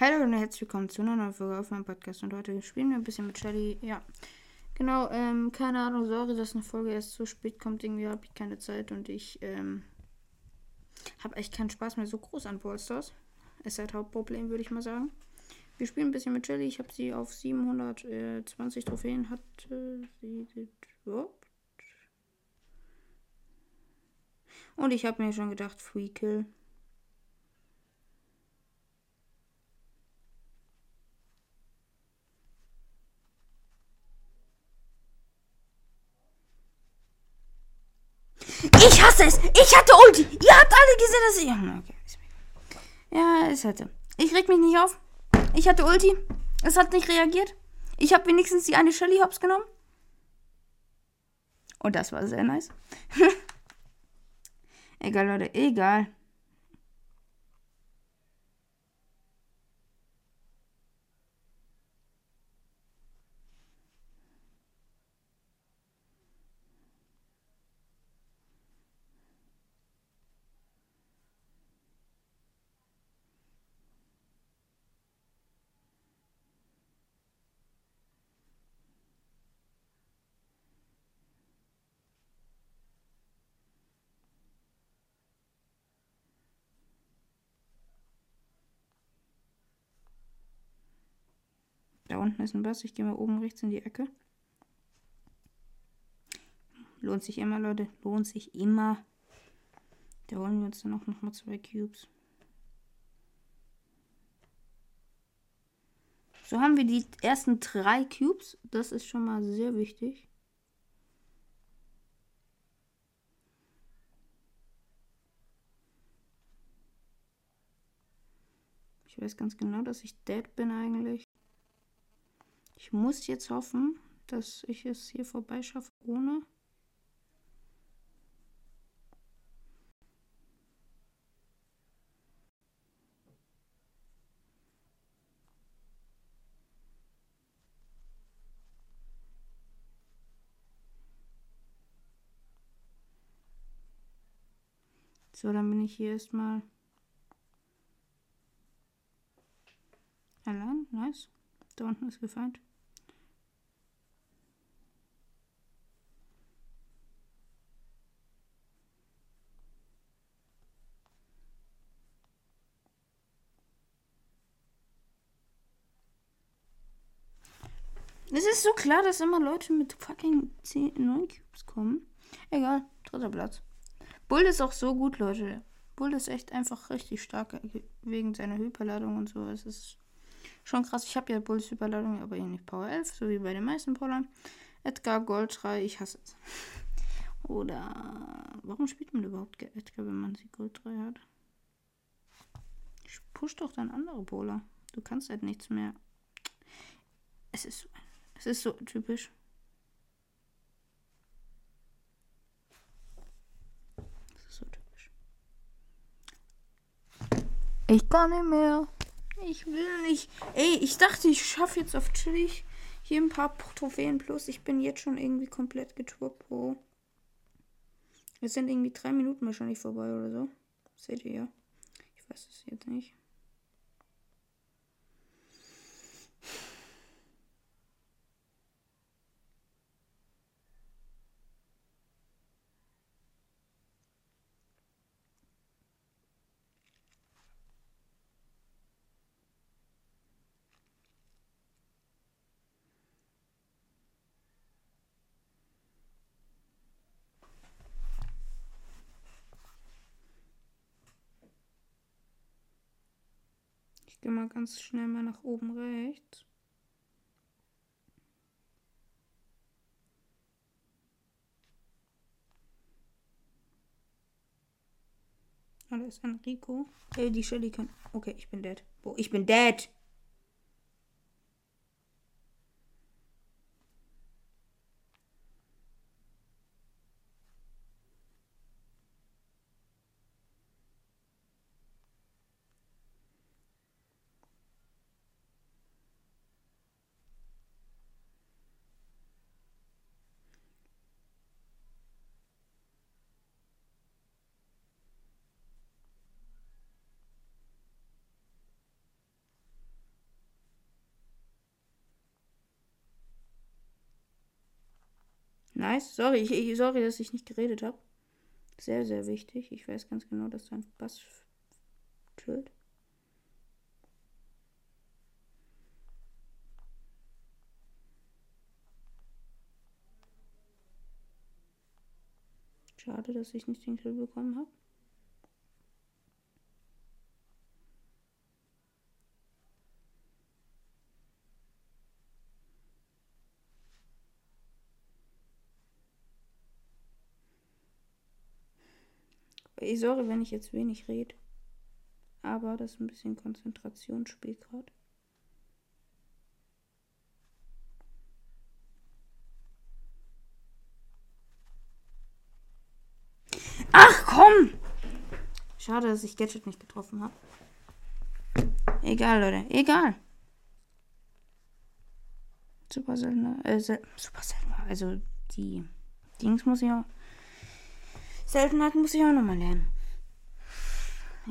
Hallo und herzlich willkommen zu einer neuen Folge auf meinem Podcast. Und heute spielen wir ein bisschen mit Shelly. Ja, genau. Ähm, keine Ahnung, sorry, dass eine Folge erst so spät kommt. Irgendwie habe ich keine Zeit und ich ähm, habe echt keinen Spaß mehr so groß an Ballstars. Ist halt Hauptproblem, würde ich mal sagen. Wir spielen ein bisschen mit Shelly. Ich habe sie auf 720 Trophäen. Hat äh, sie gedroppt. Und ich habe mir schon gedacht, Free Kill. Ich hasse es! Ich hatte Ulti! Ihr habt alle gesehen, dass ich. Ja, es hatte. Ich reg mich nicht auf. Ich hatte Ulti. Es hat nicht reagiert. Ich habe wenigstens die eine Shelly Hops genommen. Und das war sehr nice. egal, Leute, egal. Da unten ist ein Bass. Ich gehe mal oben rechts in die Ecke. Lohnt sich immer, Leute. Lohnt sich immer. Da holen wir uns dann auch nochmal zwei Cubes. So haben wir die ersten drei Cubes. Das ist schon mal sehr wichtig. Ich weiß ganz genau, dass ich dead bin eigentlich. Ich muss jetzt hoffen, dass ich es hier vorbeischaffe ohne. So, dann bin ich hier erstmal allein. Nice. Da unten ist gefeind. Es ist so klar, dass immer Leute mit fucking 10, 9 Cubes kommen. Egal, dritter Platz. Bull ist auch so gut, Leute. Bull ist echt einfach richtig stark wegen seiner Hyperladung und so. Es ist schon krass. Ich habe ja Bulls Hyperladung, aber eh nicht Power 11, so wie bei den meisten Brawlern. Edgar Gold 3, ich hasse es. Oder warum spielt man überhaupt Edgar, wenn man sie Gold 3 hat? Ich push doch dann andere Bowler. Du kannst halt nichts mehr. Es ist so ein es ist so typisch. Das ist so typisch. Ich kann nicht mehr. Ich will nicht. Ey, ich dachte, ich schaffe jetzt auf chillig hier ein paar Trophäen plus. Ich bin jetzt schon irgendwie komplett geturbt, Bro. Es sind irgendwie drei Minuten wahrscheinlich vorbei oder so. Seht ihr ja. Ich weiß es jetzt nicht. Ich gehe mal ganz schnell mal nach oben rechts. Ah, da ist Enrico. Ey, die Shelly kann. Okay, ich bin dead. Wo? Ich bin dead! Nice. Sorry, ich, sorry, dass ich nicht geredet habe. Sehr, sehr wichtig. Ich weiß ganz genau, dass dein Bass chillt. Schade, dass ich nicht den Kill bekommen habe. Ich sorry, wenn ich jetzt wenig rede. Aber das ist ein bisschen Konzentrationsspiel gerade. Ach komm! Schade, dass ich Gadget nicht getroffen habe. Egal, Leute. Egal. Super seltener. Äh, sel super seltener. Also die Dings muss ich auch. Seltenheiten muss ich auch nochmal lernen.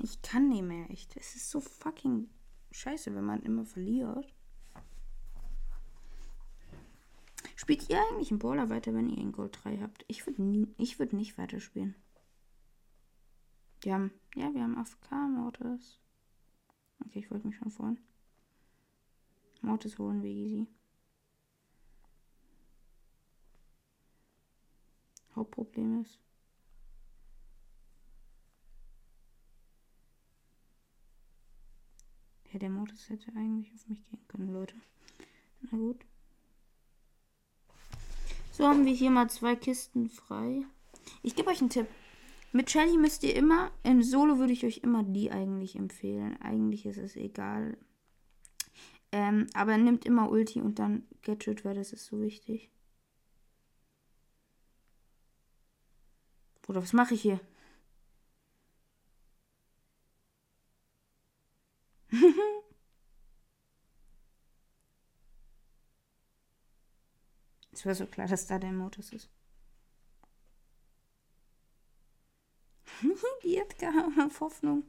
Ich kann nicht mehr, echt. Es ist so fucking scheiße, wenn man immer verliert. Spielt ihr eigentlich einen Baller weiter, wenn ihr in Gold 3 habt? Ich würde würd nicht weiterspielen. Wir haben, ja, wir haben AFK-Mortis. Okay, ich wollte mich schon freuen. Mortis holen wir easy. Hauptproblem ist, Ja, der Modus hätte eigentlich auf mich gehen können, Leute. Na gut. So haben wir hier mal zwei Kisten frei. Ich gebe euch einen Tipp. Mit Shelly müsst ihr immer, im Solo würde ich euch immer die eigentlich empfehlen. Eigentlich ist es egal. Ähm, aber nimmt immer Ulti und dann Gadget, weil das ist so wichtig. Oder was mache ich hier? Es war so klar, dass da der Modus ist. Die Edgar auf Hoffnung.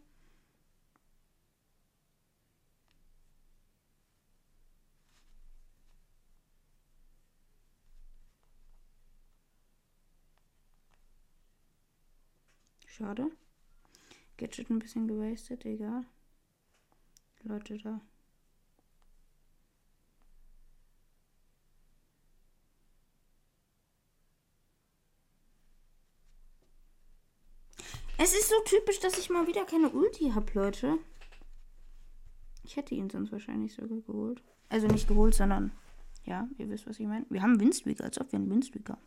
Schade. Gadget ein bisschen gewastet, egal. Leute da. Es ist so typisch, dass ich mal wieder keine Ulti habe, Leute. Ich hätte ihn sonst wahrscheinlich sogar geholt. Also nicht geholt, sondern ja, ihr wisst, was ich meine. Wir haben Winstreak, als ob wir einen Winstreak haben.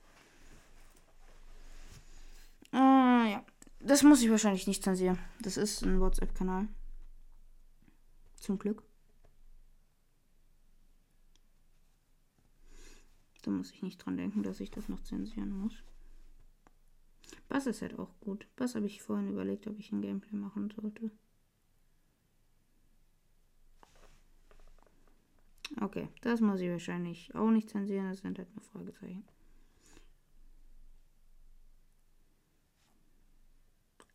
Äh, ja. Das muss ich wahrscheinlich nicht zensieren. Das ist ein WhatsApp-Kanal. Zum Glück. Da muss ich nicht dran denken, dass ich das noch zensieren muss. Bass ist halt auch gut. Bass habe ich vorhin überlegt, ob ich ein Gameplay machen sollte. Okay, das muss ich wahrscheinlich auch nicht zensieren. Das sind halt nur Fragezeichen.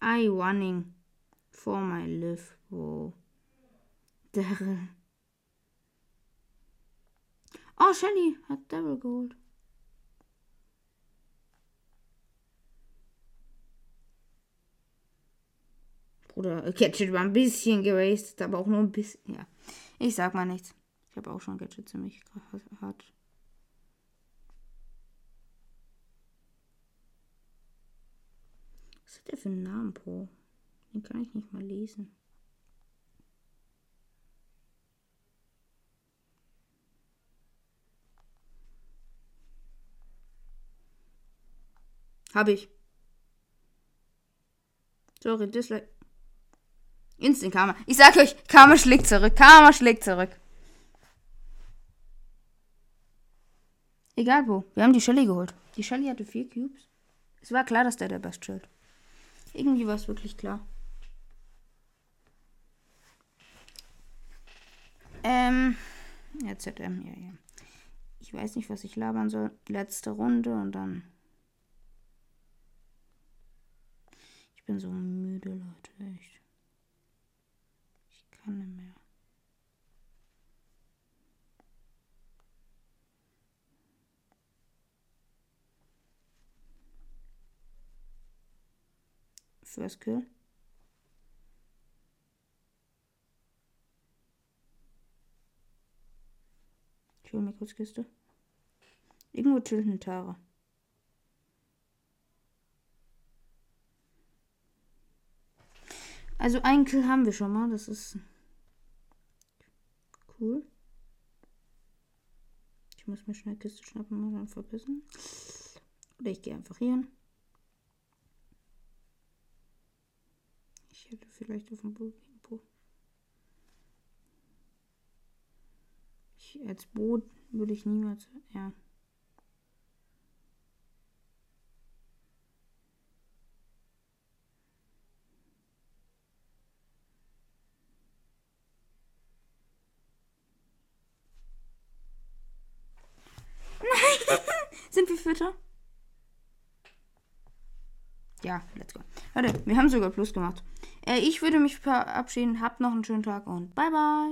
I running for my life. Wow. Daryl. Oh, Shelly hat Daryl geholt. Bruder, Gadget war ein bisschen gewastet, aber auch nur ein bisschen. Ja. Ich sag mal nichts. Ich habe auch schon Gadget ziemlich hart. Was hat der für einen Namen, Pro? Den kann ich nicht mal lesen. Hab ich. Sorry, Dislike. Instant Karma. Ich sag euch, Karma schlägt zurück. Karma schlägt zurück. Egal wo. Wir haben die Shelly geholt. Die Shelly hatte vier Cubes. Es war klar, dass der der Best chillt. Irgendwie war es wirklich klar. Ähm. Ja, ZM, ja, ja. Ich weiß nicht, was ich labern soll. Letzte Runde und dann. Ich bin so müde, Leute, echt kann nicht mehr. First Kill. Ich hole mir. Irgendwo chillt eine Tara. Also ein Kill haben wir schon mal. Das ist cool. Ich muss mir schnell Kiste schnappen und dann verbissen. Oder ich gehe einfach hier hin. Ich hätte vielleicht auf dem irgendwo. Ich, als Boot würde ich niemals. Ja. Sind wir Vierter? Ja, let's go. Warte, wir haben sogar Plus gemacht. Äh, ich würde mich verabschieden. Habt noch einen schönen Tag und bye bye.